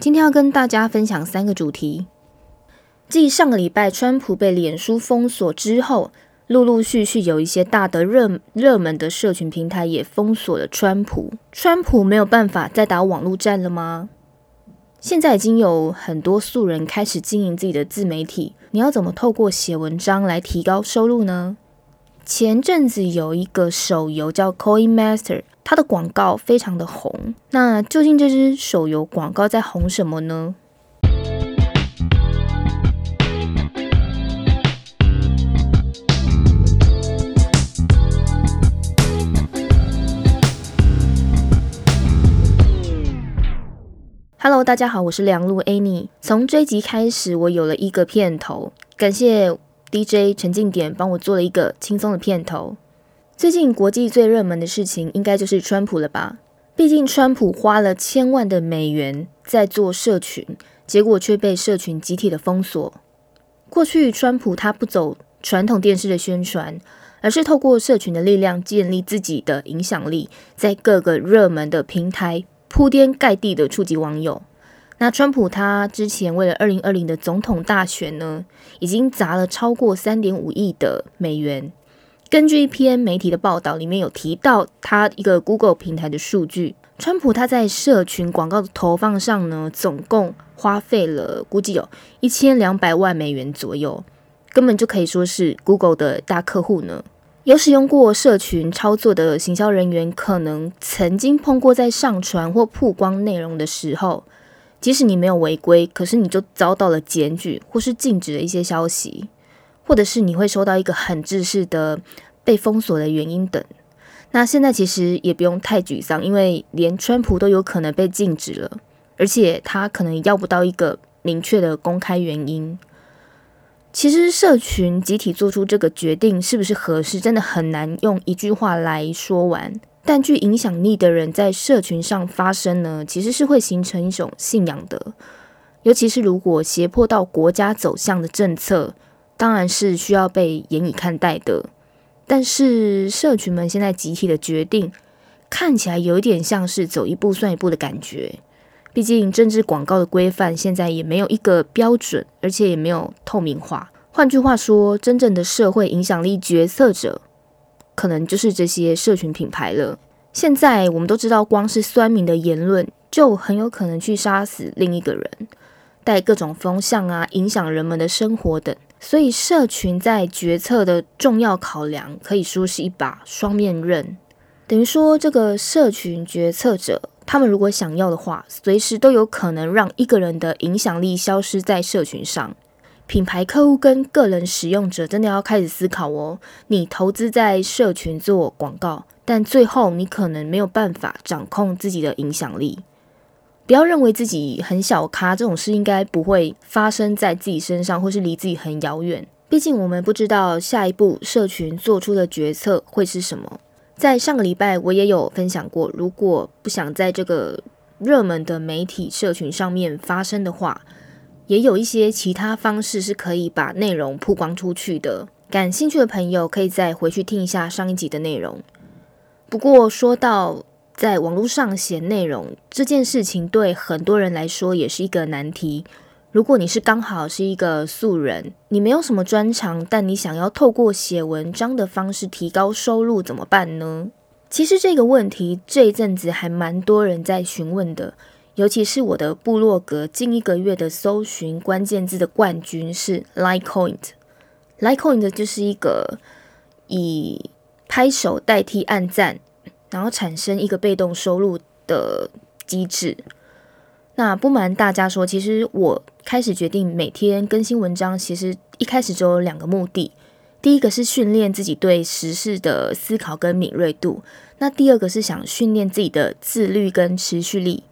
今天要跟大家分享三个主题。继上个礼拜川普被脸书封锁之后，陆陆续续有一些大的热热门的社群平台也封锁了川普。川普没有办法再打网络战了吗？现在已经有很多素人开始经营自己的自媒体，你要怎么透过写文章来提高收入呢？前阵子有一个手游叫 Coin Master，它的广告非常的红。那究竟这支手游广告在红什么呢？Hello，大家好，我是梁路 Annie。从这集开始，我有了一个片头，感谢 DJ 陈静点帮我做了一个轻松的片头。最近国际最热门的事情，应该就是川普了吧？毕竟川普花了千万的美元在做社群，结果却被社群集体的封锁。过去川普他不走传统电视的宣传，而是透过社群的力量建立自己的影响力，在各个热门的平台。铺天盖地的触及网友。那川普他之前为了二零二零的总统大选呢，已经砸了超过三点五亿的美元。根据一篇媒体的报道，里面有提到他一个 Google 平台的数据，川普他在社群广告的投放上呢，总共花费了估计有一千两百万美元左右，根本就可以说是 Google 的大客户呢。有使用过社群操作的行销人员，可能曾经碰过在上传或曝光内容的时候，即使你没有违规，可是你就遭到了检举或是禁止的一些消息，或者是你会收到一个很正式的被封锁的原因等。那现在其实也不用太沮丧，因为连川普都有可能被禁止了，而且他可能要不到一个明确的公开原因。其实，社群集体做出这个决定是不是合适，真的很难用一句话来说完。但具影响力的人在社群上发声呢，其实是会形成一种信仰的。尤其是如果胁迫到国家走向的政策，当然是需要被严以看待的。但是，社群们现在集体的决定，看起来有一点像是走一步算一步的感觉。毕竟政治广告的规范现在也没有一个标准，而且也没有透明化。换句话说，真正的社会影响力决策者，可能就是这些社群品牌了。现在我们都知道，光是酸民的言论，就很有可能去杀死另一个人，带各种风向啊，影响人们的生活等。所以，社群在决策的重要考量，可以说是一把双面刃。等于说，这个社群决策者。他们如果想要的话，随时都有可能让一个人的影响力消失在社群上。品牌客户跟个人使用者真的要开始思考哦。你投资在社群做广告，但最后你可能没有办法掌控自己的影响力。不要认为自己很小咖，这种事应该不会发生在自己身上，或是离自己很遥远。毕竟我们不知道下一步社群做出的决策会是什么。在上个礼拜，我也有分享过，如果不想在这个热门的媒体社群上面发生的话，也有一些其他方式是可以把内容曝光出去的。感兴趣的朋友可以再回去听一下上一集的内容。不过，说到在网络上写内容这件事情，对很多人来说也是一个难题。如果你是刚好是一个素人，你没有什么专长，但你想要透过写文章的方式提高收入，怎么办呢？其实这个问题这一阵子还蛮多人在询问的，尤其是我的部落格近一个月的搜寻关键字的冠军是 Litecoin。Litecoin 就是一个以拍手代替按赞，然后产生一个被动收入的机制。那不瞒大家说，其实我开始决定每天更新文章，其实一开始就有两个目的。第一个是训练自己对时事的思考跟敏锐度，那第二个是想训练自己的自律跟持续力。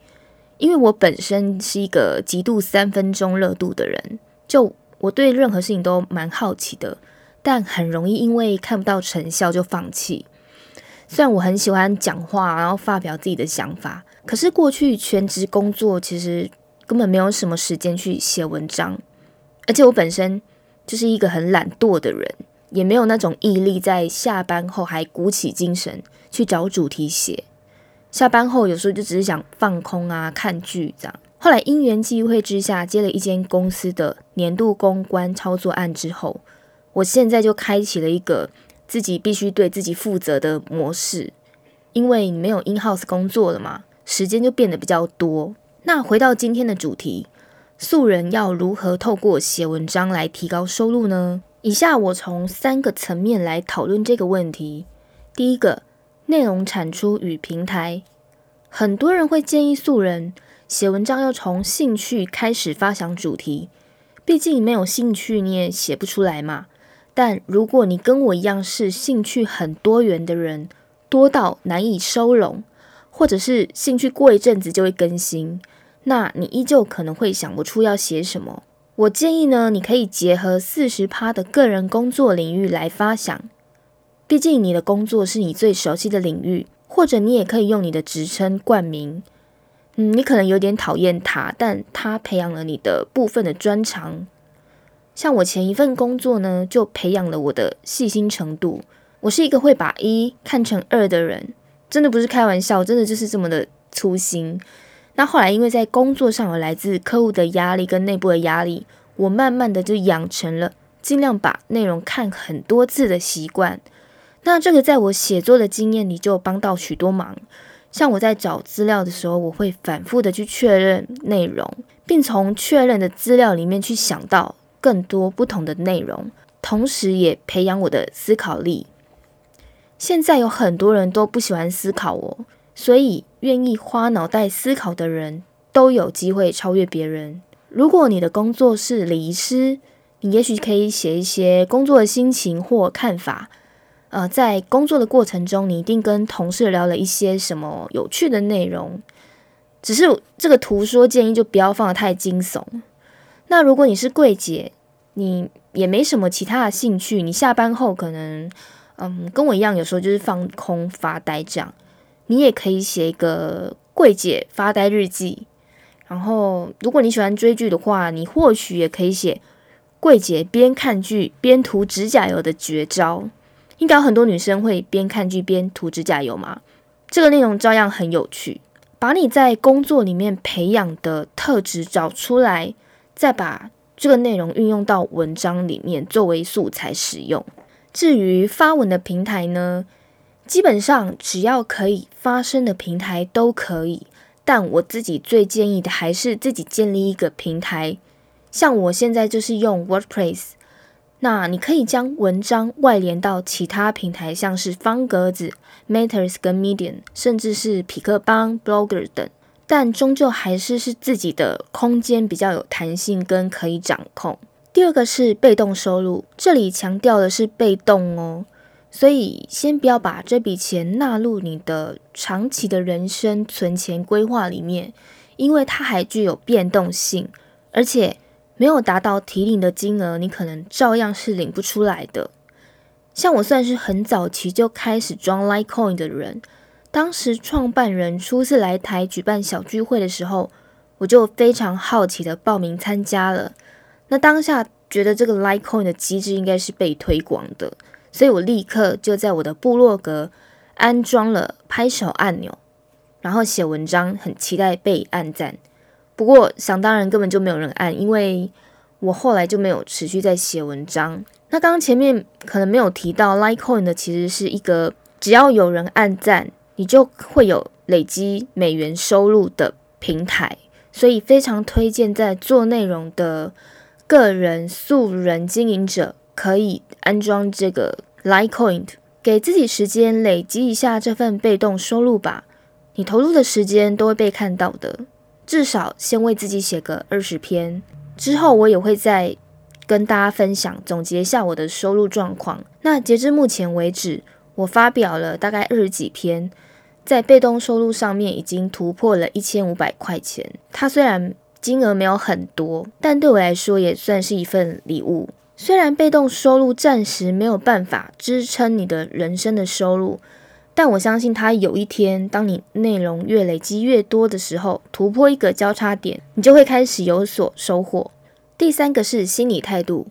因为我本身是一个极度三分钟热度的人，就我对任何事情都蛮好奇的，但很容易因为看不到成效就放弃。虽然我很喜欢讲话，然后发表自己的想法。可是过去全职工作，其实根本没有什么时间去写文章，而且我本身就是一个很懒惰的人，也没有那种毅力在下班后还鼓起精神去找主题写。下班后有时候就只是想放空啊，看剧这样。后来因缘际会之下，接了一间公司的年度公关操作案之后，我现在就开启了一个自己必须对自己负责的模式，因为你没有 in house 工作了嘛，时间就变得比较多。那回到今天的主题，素人要如何透过写文章来提高收入呢？以下我从三个层面来讨论这个问题。第一个，内容产出与平台，很多人会建议素人写文章要从兴趣开始发想主题，毕竟没有兴趣你也写不出来嘛。但如果你跟我一样是兴趣很多元的人，多到难以收拢，或者是兴趣过一阵子就会更新，那你依旧可能会想不出要写什么。我建议呢，你可以结合四十趴的个人工作领域来发想，毕竟你的工作是你最熟悉的领域，或者你也可以用你的职称冠名。嗯，你可能有点讨厌他，但他培养了你的部分的专长。像我前一份工作呢，就培养了我的细心程度。我是一个会把一看成二的人，真的不是开玩笑，真的就是这么的粗心。那后来，因为在工作上有来自客户的压力跟内部的压力，我慢慢的就养成了尽量把内容看很多次的习惯。那这个在我写作的经验里就帮到许多忙。像我在找资料的时候，我会反复的去确认内容，并从确认的资料里面去想到更多不同的内容，同时也培养我的思考力。现在有很多人都不喜欢思考哦。所以，愿意花脑袋思考的人都有机会超越别人。如果你的工作是礼仪师，你也许可以写一些工作的心情或看法。呃，在工作的过程中，你一定跟同事聊了一些什么有趣的内容。只是这个图说建议就不要放的太惊悚。那如果你是柜姐，你也没什么其他的兴趣，你下班后可能，嗯，跟我一样，有时候就是放空发呆这样。你也可以写一个柜姐发呆日记，然后如果你喜欢追剧的话，你或许也可以写柜姐边看剧边涂指甲油的绝招。应该有很多女生会边看剧边涂指甲油嘛？这个内容照样很有趣。把你在工作里面培养的特质找出来，再把这个内容运用到文章里面作为素材使用。至于发文的平台呢？基本上只要可以发声的平台都可以，但我自己最建议的还是自己建立一个平台。像我现在就是用 WordPress，那你可以将文章外连到其他平台，像是方格子、Matters 跟 Medium，甚至是匹克邦、Blogger 等，但终究还是是自己的空间比较有弹性跟可以掌控。第二个是被动收入，这里强调的是被动哦。所以，先不要把这笔钱纳入你的长期的人生存钱规划里面，因为它还具有变动性，而且没有达到提领的金额，你可能照样是领不出来的。像我算是很早期就开始装 Litecoin 的人，当时创办人初次来台举办小聚会的时候，我就非常好奇的报名参加了。那当下觉得这个 Litecoin 的机制应该是被推广的。所以我立刻就在我的部落格安装了拍手按钮，然后写文章，很期待被按赞。不过想当然根本就没有人按，因为我后来就没有持续在写文章。那刚刚前面可能没有提到，Litecoin 的其实是一个只要有人按赞，你就会有累积美元收入的平台，所以非常推荐在做内容的个人素人经营者。可以安装这个 Litecoin，给自己时间累积一下这份被动收入吧。你投入的时间都会被看到的。至少先为自己写个二十篇，之后我也会再跟大家分享，总结一下我的收入状况。那截至目前为止，我发表了大概二十几篇，在被动收入上面已经突破了一千五百块钱。它虽然金额没有很多，但对我来说也算是一份礼物。虽然被动收入暂时没有办法支撑你的人生的收入，但我相信它有一天，当你内容越累积越多的时候，突破一个交叉点，你就会开始有所收获。第三个是心理态度。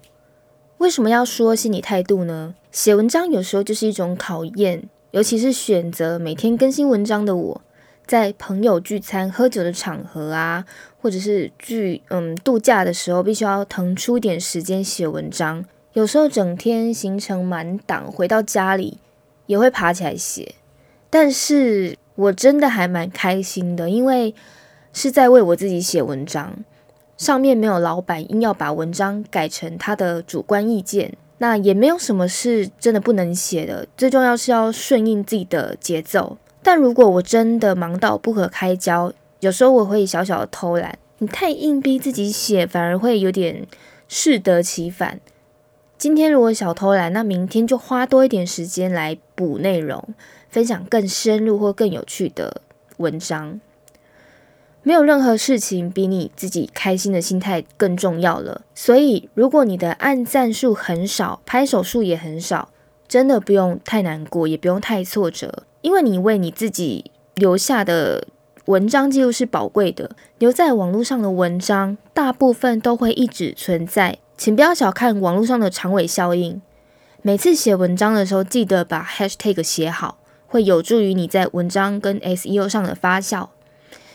为什么要说心理态度呢？写文章有时候就是一种考验，尤其是选择每天更新文章的我，在朋友聚餐喝酒的场合啊，或者是聚嗯度假的时候，必须要腾出点时间写文章。有时候整天行程满档，回到家里也会爬起来写。但是我真的还蛮开心的，因为是在为我自己写文章，上面没有老板硬要把文章改成他的主观意见，那也没有什么是真的不能写的。最重要是要顺应自己的节奏。但如果我真的忙到不可开交，有时候我会小小的偷懒。你太硬逼自己写，反而会有点适得其反。今天如果小偷懒，那明天就花多一点时间来补内容，分享更深入或更有趣的文章。没有任何事情比你自己开心的心态更重要了。所以，如果你的按赞数很少，拍手数也很少，真的不用太难过，也不用太挫折，因为你为你自己留下的文章记录是宝贵的。留在网络上的文章，大部分都会一直存在。请不要小看网络上的长尾效应。每次写文章的时候，记得把 hashtag 写好，会有助于你在文章跟 SEO 上的发酵。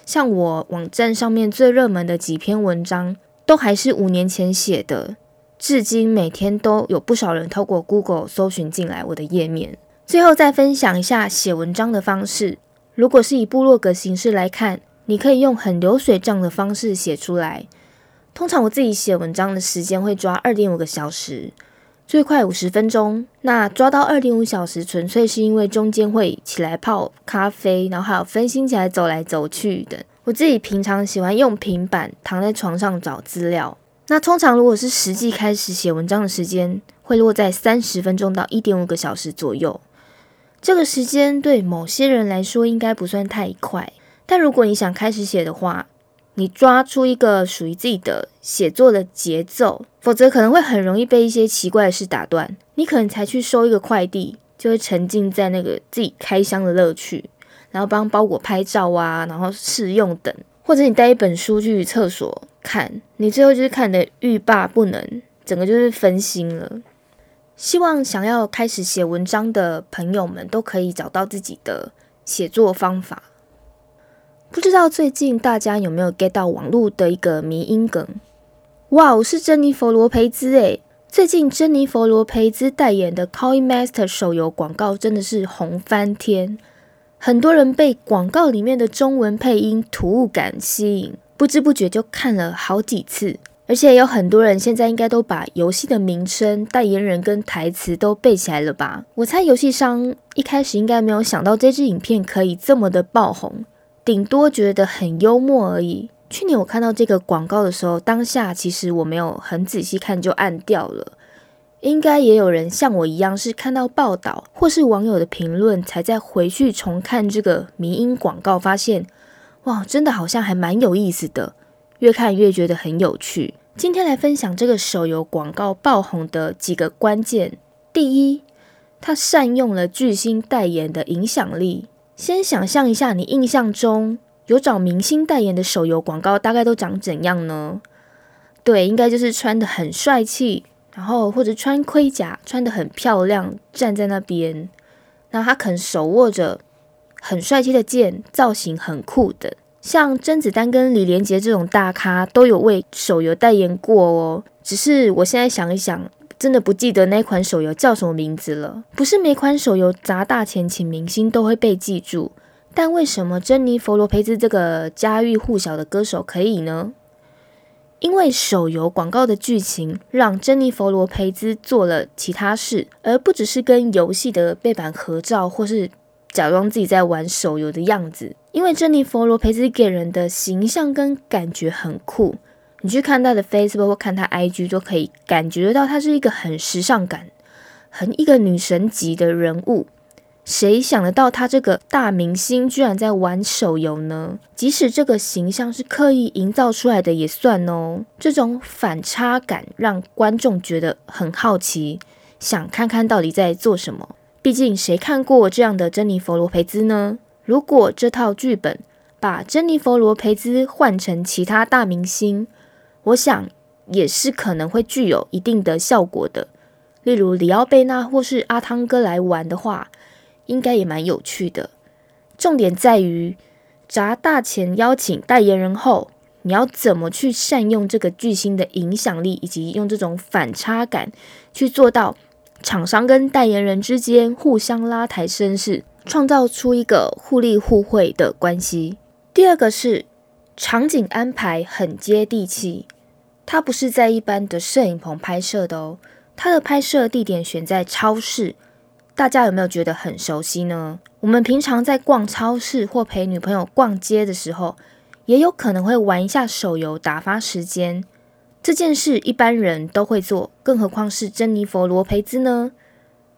像我网站上面最热门的几篇文章，都还是五年前写的，至今每天都有不少人透过 Google 搜寻进来我的页面。最后再分享一下写文章的方式。如果是以部落格形式来看，你可以用很流水账的方式写出来。通常我自己写文章的时间会抓二点五个小时，最快五十分钟。那抓到二点五小时，纯粹是因为中间会起来泡咖啡，然后还有分心起来走来走去的。我自己平常喜欢用平板躺在床上找资料。那通常如果是实际开始写文章的时间，会落在三十分钟到一点五个小时左右。这个时间对某些人来说应该不算太快，但如果你想开始写的话，你抓出一个属于自己的写作的节奏，否则可能会很容易被一些奇怪的事打断。你可能才去收一个快递，就会沉浸在那个自己开箱的乐趣，然后帮包裹拍照啊，然后试用等，或者你带一本书去厕所看，你最后就是看的欲罢不能，整个就是分心了。希望想要开始写文章的朋友们都可以找到自己的写作方法。不知道最近大家有没有 get 到网络的一个迷音梗？哇哦，是珍妮佛罗培兹诶！最近珍妮佛罗培兹代言的 Coin Master 手游广告真的是红翻天，很多人被广告里面的中文配音突兀感吸引，不知不觉就看了好几次。而且有很多人现在应该都把游戏的名称、代言人跟台词都背起来了吧？我猜游戏商一开始应该没有想到这支影片可以这么的爆红。顶多觉得很幽默而已。去年我看到这个广告的时候，当下其实我没有很仔细看就按掉了。应该也有人像我一样，是看到报道或是网友的评论，才再回去重看这个迷音广告，发现哇，真的好像还蛮有意思的。越看越觉得很有趣。今天来分享这个手游广告爆红的几个关键。第一，它善用了巨星代言的影响力。先想象一下，你印象中有找明星代言的手游广告，大概都长怎样呢？对，应该就是穿的很帅气，然后或者穿盔甲，穿的很漂亮，站在那边，那他可能手握着很帅气的剑，造型很酷的。像甄子丹跟李连杰这种大咖都有为手游代言过哦。只是我现在想一想。真的不记得那款手游叫什么名字了。不是每款手游砸大钱请明星都会被记住，但为什么珍妮佛罗培兹这个家喻户晓的歌手可以呢？因为手游广告的剧情让珍妮佛罗培兹做了其他事，而不只是跟游戏的背板合照，或是假装自己在玩手游的样子。因为珍妮佛罗培兹给人的形象跟感觉很酷。你去看他的 Facebook 或看他 IG，都可以感觉得到他是一个很时尚感、很一个女神级的人物。谁想得到他这个大明星居然在玩手游呢？即使这个形象是刻意营造出来的也算哦。这种反差感让观众觉得很好奇，想看看到底在做什么。毕竟谁看过这样的珍妮佛罗培兹呢？如果这套剧本把珍妮佛罗培兹换成其他大明星，我想也是可能会具有一定的效果的，例如里奥贝纳或是阿汤哥来玩的话，应该也蛮有趣的。重点在于砸大钱邀请代言人后，你要怎么去善用这个巨星的影响力，以及用这种反差感去做到厂商跟代言人之间互相拉抬声势，创造出一个互利互惠的关系。第二个是场景安排很接地气，它不是在一般的摄影棚拍摄的哦，它的拍摄地点选在超市。大家有没有觉得很熟悉呢？我们平常在逛超市或陪女朋友逛街的时候，也有可能会玩一下手游打发时间。这件事一般人都会做，更何况是珍妮佛罗培兹呢？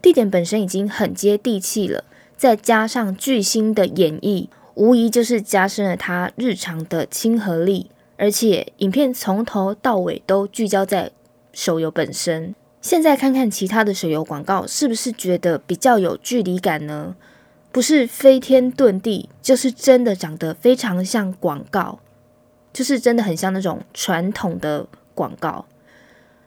地点本身已经很接地气了，再加上巨星的演绎，无疑就是加深了他日常的亲和力。而且影片从头到尾都聚焦在手游本身。现在看看其他的手游广告，是不是觉得比较有距离感呢？不是飞天遁地，就是真的长得非常像广告，就是真的很像那种传统的广告。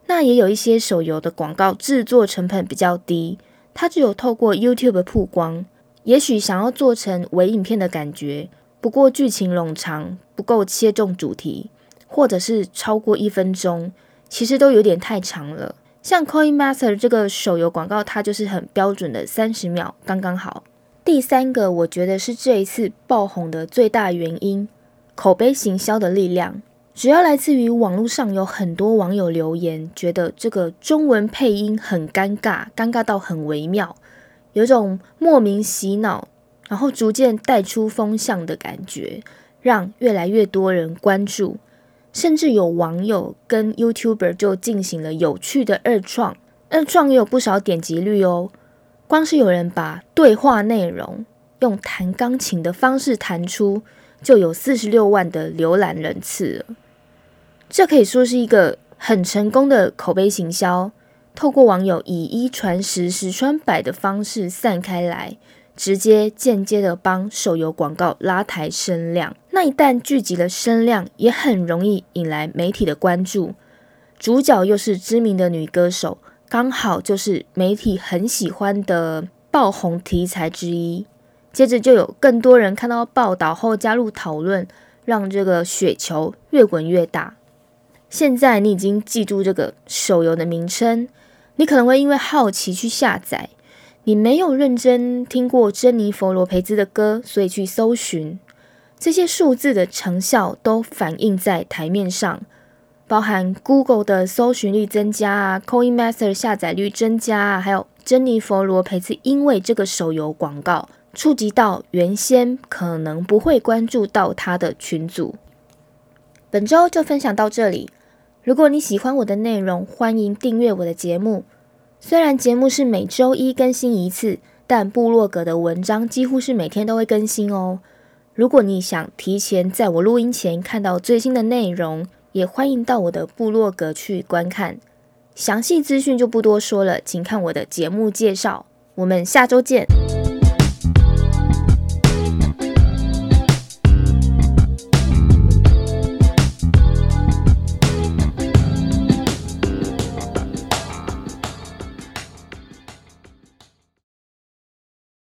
那也有一些手游的广告制作成本比较低，它只有透过 YouTube 曝光，也许想要做成微影片的感觉，不过剧情冗长，不够切中主题，或者是超过一分钟，其实都有点太长了。像 Coin Master 这个手游广告，它就是很标准的三十秒，刚刚好。第三个，我觉得是这一次爆红的最大原因——口碑行销的力量，主要来自于网络上有很多网友留言，觉得这个中文配音很尴尬，尴尬到很微妙，有种莫名洗脑，然后逐渐带出风向的感觉，让越来越多人关注。甚至有网友跟 YouTuber 就进行了有趣的二创，二创也有不少点击率哦。光是有人把对话内容用弹钢琴的方式弹出，就有四十六万的浏览人次了。这可以说是一个很成功的口碑行销，透过网友以一传十、十传百的方式散开来。直接间接的帮手游广告拉抬声量，那一旦聚集了声量，也很容易引来媒体的关注。主角又是知名的女歌手，刚好就是媒体很喜欢的爆红题材之一。接着就有更多人看到报道后加入讨论，让这个雪球越滚越大。现在你已经记住这个手游的名称，你可能会因为好奇去下载。你没有认真听过珍妮佛罗培兹的歌，所以去搜寻这些数字的成效都反映在台面上，包含 Google 的搜寻率增加啊，Coin Master 下载率增加啊，还有珍妮佛罗培兹因为这个手游广告触及到原先可能不会关注到他的群组。本周就分享到这里，如果你喜欢我的内容，欢迎订阅我的节目。虽然节目是每周一更新一次，但部落格的文章几乎是每天都会更新哦。如果你想提前在我录音前看到最新的内容，也欢迎到我的部落格去观看。详细资讯就不多说了，请看我的节目介绍。我们下周见。